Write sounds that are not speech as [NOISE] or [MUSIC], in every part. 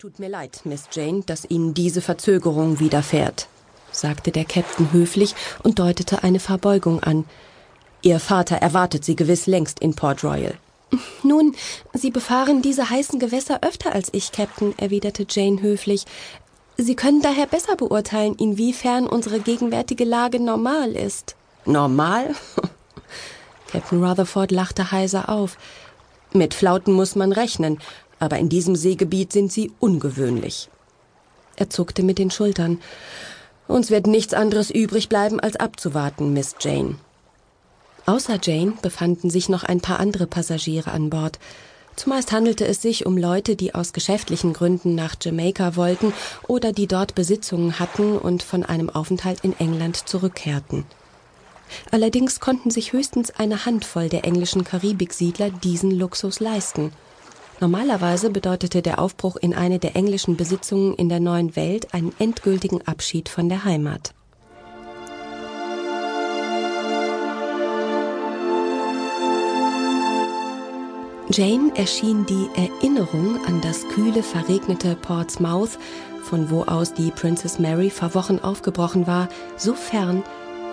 Tut mir leid, Miss Jane, dass Ihnen diese Verzögerung widerfährt, sagte der Captain höflich und deutete eine Verbeugung an. Ihr Vater erwartet Sie gewiss längst in Port Royal. [LAUGHS] Nun, Sie befahren diese heißen Gewässer öfter als ich, Captain, erwiderte Jane höflich. Sie können daher besser beurteilen, inwiefern unsere gegenwärtige Lage normal ist. Normal? [LAUGHS] Captain Rutherford lachte heiser auf. Mit Flauten muss man rechnen, aber in diesem Seegebiet sind sie ungewöhnlich. Er zuckte mit den Schultern. Uns wird nichts anderes übrig bleiben, als abzuwarten, Miss Jane. Außer Jane befanden sich noch ein paar andere Passagiere an Bord. Zumeist handelte es sich um Leute, die aus geschäftlichen Gründen nach Jamaika wollten oder die dort Besitzungen hatten und von einem Aufenthalt in England zurückkehrten. Allerdings konnten sich höchstens eine Handvoll der englischen Karibiksiedler diesen Luxus leisten. Normalerweise bedeutete der Aufbruch in eine der englischen Besitzungen in der neuen Welt einen endgültigen Abschied von der Heimat. Jane erschien die Erinnerung an das kühle, verregnete Portsmouth, von wo aus die Princess Mary vor Wochen aufgebrochen war, so fern,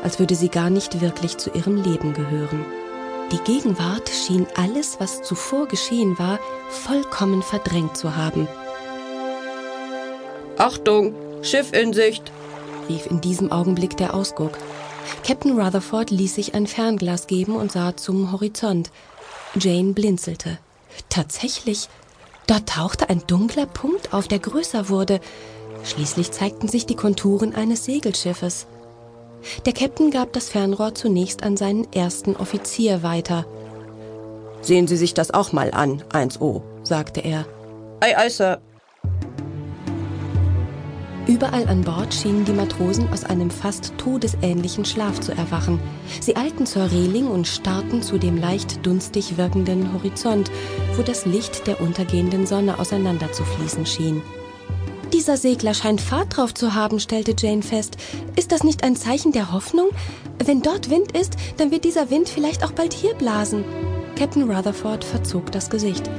als würde sie gar nicht wirklich zu ihrem Leben gehören. Die Gegenwart schien alles, was zuvor geschehen war, vollkommen verdrängt zu haben. Achtung, Schiff in Sicht, rief in diesem Augenblick der Ausguck. Captain Rutherford ließ sich ein Fernglas geben und sah zum Horizont. Jane blinzelte. Tatsächlich, dort tauchte ein dunkler Punkt auf, der größer wurde. Schließlich zeigten sich die Konturen eines Segelschiffes. Der Captain gab das Fernrohr zunächst an seinen ersten Offizier weiter. Sehen Sie sich das auch mal an, 1O, sagte er. Ei, ei, Sir. Überall an Bord schienen die Matrosen aus einem fast todesähnlichen Schlaf zu erwachen. Sie eilten zur Reling und starrten zu dem leicht dunstig wirkenden Horizont, wo das Licht der untergehenden Sonne auseinanderzufließen schien. Dieser Segler scheint Fahrt drauf zu haben, stellte Jane fest. Ist das nicht ein Zeichen der Hoffnung? Wenn dort Wind ist, dann wird dieser Wind vielleicht auch bald hier blasen. Captain Rutherford verzog das Gesicht.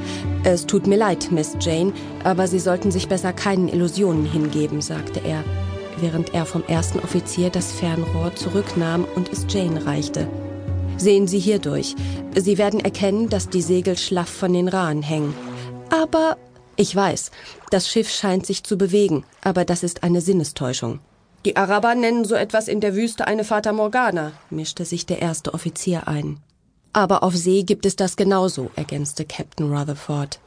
Es tut mir leid, Miss Jane, aber Sie sollten sich besser keinen Illusionen hingeben, sagte er, während er vom ersten Offizier das Fernrohr zurücknahm und es Jane reichte. Sehen Sie hier durch. Sie werden erkennen, dass die Segel schlaff von den Rahen hängen. Aber ich weiß, das Schiff scheint sich zu bewegen, aber das ist eine Sinnestäuschung. Die Araber nennen so etwas in der Wüste eine Fata Morgana, mischte sich der erste Offizier ein. Aber auf See gibt es das genauso, ergänzte Captain Rutherford.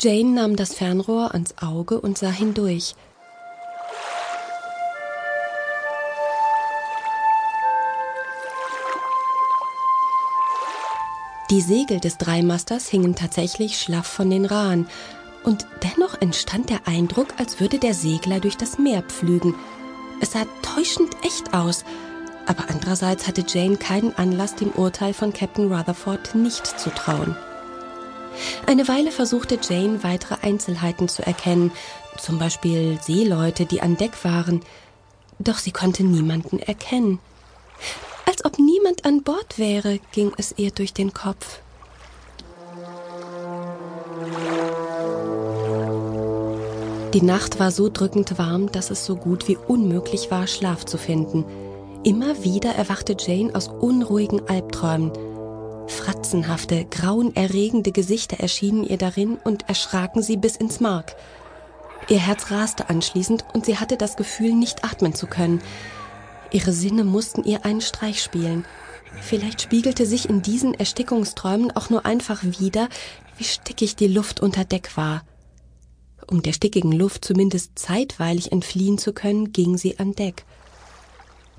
Jane nahm das Fernrohr ans Auge und sah hindurch. Die Segel des Dreimasters hingen tatsächlich schlaff von den Rahen, und dennoch entstand der Eindruck, als würde der Segler durch das Meer pflügen. Es sah täuschend echt aus, aber andererseits hatte Jane keinen Anlass, dem Urteil von Captain Rutherford nicht zu trauen. Eine Weile versuchte Jane, weitere Einzelheiten zu erkennen, zum Beispiel Seeleute, die an Deck waren, doch sie konnte niemanden erkennen. Als ob niemand an Bord wäre, ging es ihr durch den Kopf. Die Nacht war so drückend warm, dass es so gut wie unmöglich war, Schlaf zu finden. Immer wieder erwachte Jane aus unruhigen Albträumen. Fratzenhafte, grauenerregende Gesichter erschienen ihr darin und erschraken sie bis ins Mark. Ihr Herz raste anschließend und sie hatte das Gefühl, nicht atmen zu können. Ihre Sinne mussten ihr einen Streich spielen. Vielleicht spiegelte sich in diesen Erstickungsträumen auch nur einfach wieder, wie stickig die Luft unter Deck war. Um der stickigen Luft zumindest zeitweilig entfliehen zu können, ging sie an Deck.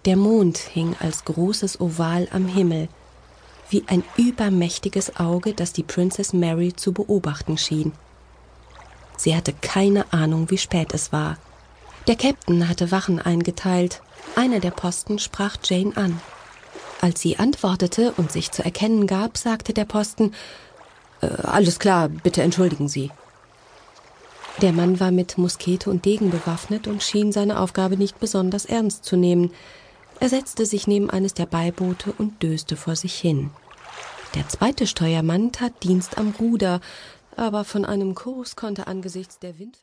Der Mond hing als großes Oval am Himmel, wie ein übermächtiges Auge, das die Princess Mary zu beobachten schien. Sie hatte keine Ahnung, wie spät es war. Der Captain hatte Wachen eingeteilt. Einer der Posten sprach Jane an. Als sie antwortete und sich zu erkennen gab, sagte der Posten äh, Alles klar, bitte entschuldigen Sie. Der Mann war mit Muskete und Degen bewaffnet und schien seine Aufgabe nicht besonders ernst zu nehmen. Er setzte sich neben eines der Beiboote und döste vor sich hin. Der zweite Steuermann tat Dienst am Ruder, aber von einem Kurs konnte angesichts der Windverhältnisse